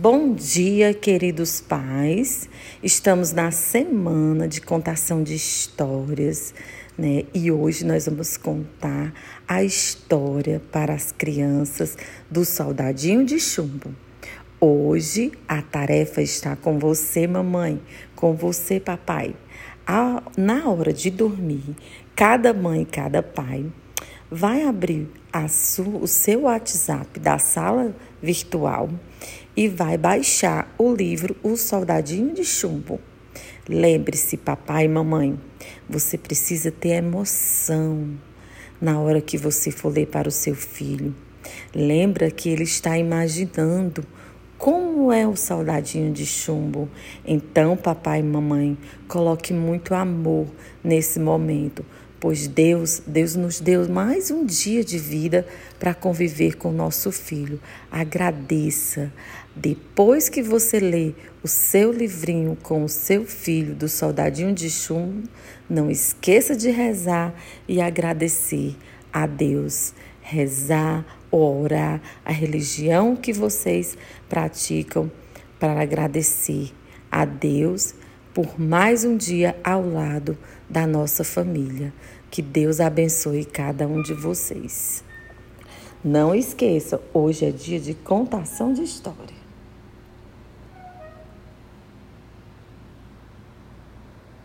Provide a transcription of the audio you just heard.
Bom dia, queridos pais. Estamos na semana de contação de histórias, né? E hoje nós vamos contar a história para as crianças do Soldadinho de Chumbo. Hoje a tarefa está com você, mamãe, com você, papai. Na hora de dormir, cada mãe, cada pai vai abrir o seu WhatsApp da sala virtual e vai baixar o livro O Soldadinho de Chumbo. Lembre-se, papai e mamãe, você precisa ter emoção na hora que você for ler para o seu filho. Lembra que ele está imaginando como é o soldadinho de chumbo. Então, papai e mamãe, coloque muito amor nesse momento, pois Deus, Deus nos deu mais um dia de vida para conviver com nosso filho. Agradeça. Depois que você lê o seu livrinho com o seu filho do soldadinho de chumbo, não esqueça de rezar e agradecer a Deus. Rezar orar a religião que vocês praticam para agradecer a Deus por mais um dia ao lado da nossa família. Que Deus abençoe cada um de vocês. Não esqueça, hoje é dia de contação de história.